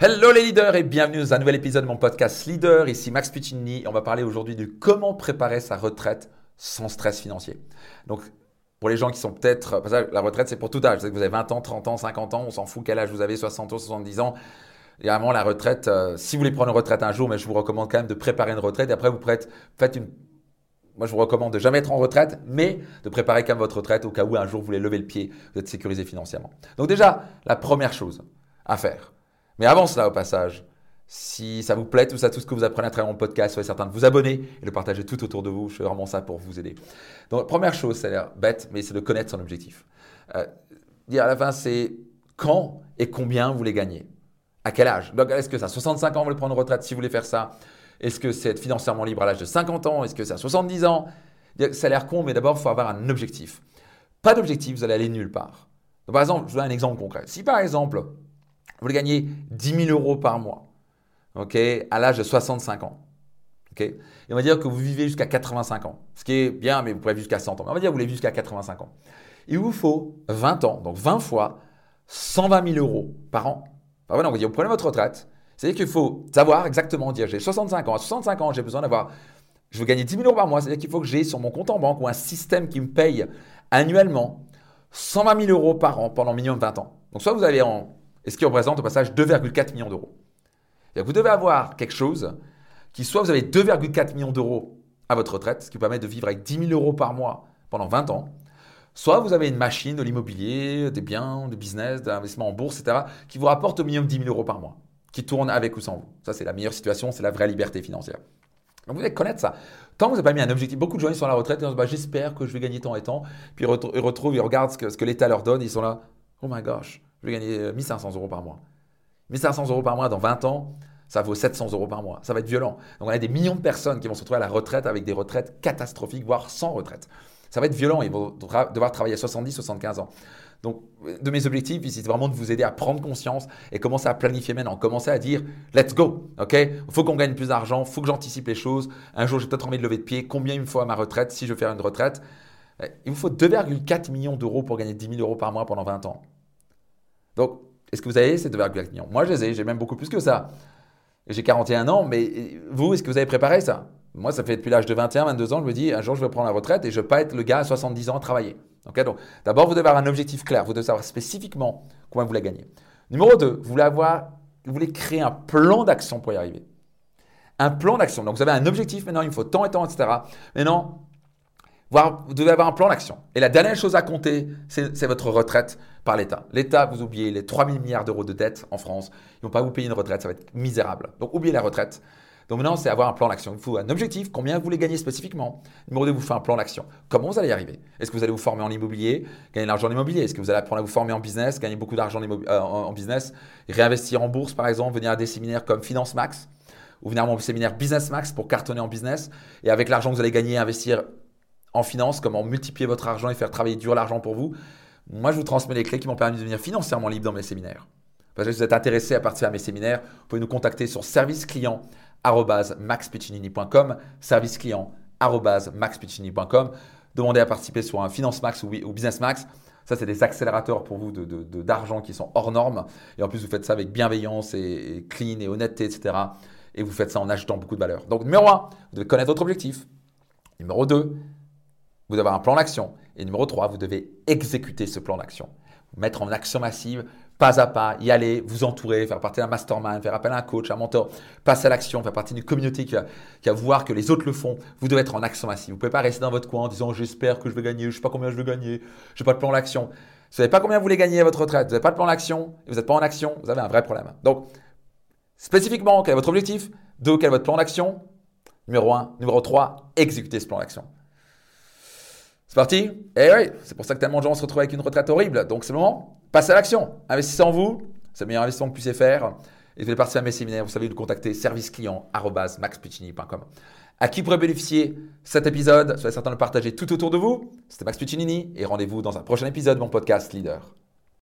Hello les leaders et bienvenue dans un nouvel épisode de mon podcast Leader. Ici Max Puccini on va parler aujourd'hui de comment préparer sa retraite sans stress financier. Donc pour les gens qui sont peut-être... La retraite c'est pour tout âge. Vous avez 20 ans, 30 ans, 50 ans, on s'en fout quel âge vous avez, 60 ans, 70 ans. Et vraiment la retraite, euh, si vous voulez prendre une retraite un jour, mais je vous recommande quand même de préparer une retraite et après vous faites une moi, je vous recommande de jamais être en retraite, mais de préparer quand même votre retraite au cas où un jour vous voulez lever le pied, vous êtes sécurisé financièrement. Donc déjà, la première chose à faire. Mais avant cela, au passage, si ça vous plaît, tout ça, tout ce que vous apprenez à travers mon podcast, soyez certain de vous abonner et de le partager tout autour de vous. Je fais vraiment ça pour vous aider. Donc, première chose, ça a l'air bête, mais c'est de connaître son objectif. Euh, dire à la fin, c'est quand et combien vous voulez gagner? À quel âge? Donc, est-ce que ça 65 ans, vous voulez prendre une retraite si vous voulez faire ça? Est-ce que c'est être financièrement libre à l'âge de 50 ans? Est-ce que c'est à 70 ans? Ça a l'air con, mais d'abord, il faut avoir un objectif. Pas d'objectif, vous allez aller nulle part. par exemple, je vous donne un exemple concret. Si par exemple, vous voulez gagner 10 000 euros par mois, ok, à l'âge de 65 ans, ok, et on va dire que vous vivez jusqu'à 85 ans, ce qui est bien, mais vous pouvez vivre jusqu'à 100 ans. On va dire que vous vivre jusqu'à 85 ans. Il vous faut 20 ans, donc 20 fois 120 000 euros par an. Enfin, voilà, on va dire, vous prenez votre retraite, c'est-à-dire qu'il faut savoir exactement dire j'ai 65 ans, à 65 ans, j'ai besoin d'avoir, je veux gagner 10 000 euros par mois. C'est-à-dire qu'il faut que j'ai sur mon compte en banque ou un système qui me paye annuellement 120 000 euros par an pendant minimum 20 ans. Donc soit vous allez en, et ce qui représente au passage 2,4 millions d'euros. Vous devez avoir quelque chose qui soit vous avez 2,4 millions d'euros à votre retraite, ce qui vous permet de vivre avec 10 000 euros par mois pendant 20 ans, soit vous avez une machine de l'immobilier, des biens, de business, d'investissement en bourse, etc., qui vous rapporte au minimum 10 000 euros par mois qui tourne avec ou sans vous. Ça, c'est la meilleure situation, c'est la vraie liberté financière. Donc vous devez connaître ça. Tant que vous n'avez pas mis un objectif, beaucoup de gens ils sont à la retraite et ils disent bah, j'espère que je vais gagner tant et tant. Puis ils, retrouvent, ils regardent ce que, ce que l'État leur donne, ils sont là, oh my gosh, je vais gagner 1500 euh, euros par mois. 1500 euros par mois dans 20 ans, ça vaut 700 euros par mois. Ça va être violent. Donc on a des millions de personnes qui vont se retrouver à la retraite avec des retraites catastrophiques, voire sans retraite. Ça va être violent, ils vont devoir travailler à 70, 75 ans. Donc, de mes objectifs c'est vraiment de vous aider à prendre conscience et commencer à planifier maintenant. Commencer à dire, let's go, ok? Il faut qu'on gagne plus d'argent, il faut que j'anticipe les choses. Un jour, j'ai peut-être envie de lever de pied. Combien il me faut à ma retraite si je veux faire une retraite? Eh, Il vous faut 2,4 millions d'euros pour gagner 10 000 euros par mois pendant 20 ans. Donc, est-ce que vous avez ces 2,4 millions Moi, je les ai, j'ai même beaucoup plus que ça. J'ai 41 ans, mais vous, est-ce que vous avez préparé ça? Moi, ça fait depuis l'âge de 21, 22 ans, je me dis, un jour, je vais prendre la retraite et je ne veux pas être le gars à 70 ans à travailler donc, d'abord, vous devez avoir un objectif clair. Vous devez savoir spécifiquement combien vous voulez gagner. Numéro 2, vous voulez, avoir, vous voulez créer un plan d'action pour y arriver. Un plan d'action. Donc, vous avez un objectif, maintenant, il me faut tant et tant, etc. Maintenant, vous devez avoir un plan d'action. Et la dernière chose à compter, c'est votre retraite par l'État. L'État, vous oubliez les 3 000 milliards d'euros de dettes en France. Ils ne vont pas vous payer une retraite, ça va être misérable. Donc, oubliez la retraite. Donc maintenant, c'est avoir un plan d'action. Il faut un objectif, combien vous voulez gagner spécifiquement? Numéro 2, vous faites un plan d'action. Comment vous allez y arriver? Est-ce que vous allez vous former en immobilier, gagner de l'argent en immobilier Est-ce que vous allez apprendre à vous former en business, gagner beaucoup d'argent en, euh, en, business, réinvestir en bourse par exemple, venir à des séminaires comme Finance Max ou venir à mon séminaire Business Max pour cartonner en business et avec l'argent que vous allez gagner, investir en finance, comment multiplier votre argent et faire travailler dur l'argent pour vous. Moi, je vous transmets les clés qui m'ont permis de devenir financièrement libre dans mes séminaires. Si vous êtes intéressé à partir à mes séminaires, vous pouvez nous contacter sur service client maxpiccinini.com, service client maxpiccinini.com. Demandez à participer sur un Finance Max ou, Business Max. Ça, c'est des accélérateurs pour vous d'argent de, de, qui sont hors normes. Et en plus, vous faites ça avec bienveillance et, clean et honnêteté, etc. Et vous faites ça en achetant beaucoup de valeur. Donc, numéro 1, vous devez connaître votre objectif. Numéro 2, vous devez avoir un plan d'action. Et numéro 3, vous devez exécuter ce plan d'action. Mettre en action massive pas à pas, y aller, vous entourer, faire partie d'un mastermind, faire appel à un coach, un mentor, passer à l'action, faire partie d'une communauté qui va, voir que les autres le font. Vous devez être en action massive. Vous ne pouvez pas rester dans votre coin en disant j'espère que je vais gagner, je ne sais pas combien je vais gagner, je n'ai pas de plan d'action. Vous ne savez pas combien vous voulez gagner à votre retraite, vous n'avez pas de plan d'action, vous n'êtes pas en action, vous avez un vrai problème. Donc, spécifiquement, quel est votre objectif? Deux, quel est votre plan d'action? Numéro 1. Numéro 3, exécutez ce plan d'action. C'est parti eh oui, c'est pour ça que tellement de gens se retrouvent avec une retraite horrible. Donc c'est le moment, passez à l'action. Investissez en vous, c'est le meilleur investissement que vous puissiez faire. Et vous partir à mes séminaires, vous savez nous contacter, service client À qui pourrait bénéficier cet épisode? Soyez certain de le partager tout autour de vous. C'était Max Piccinini et rendez-vous dans un prochain épisode de mon podcast Leader.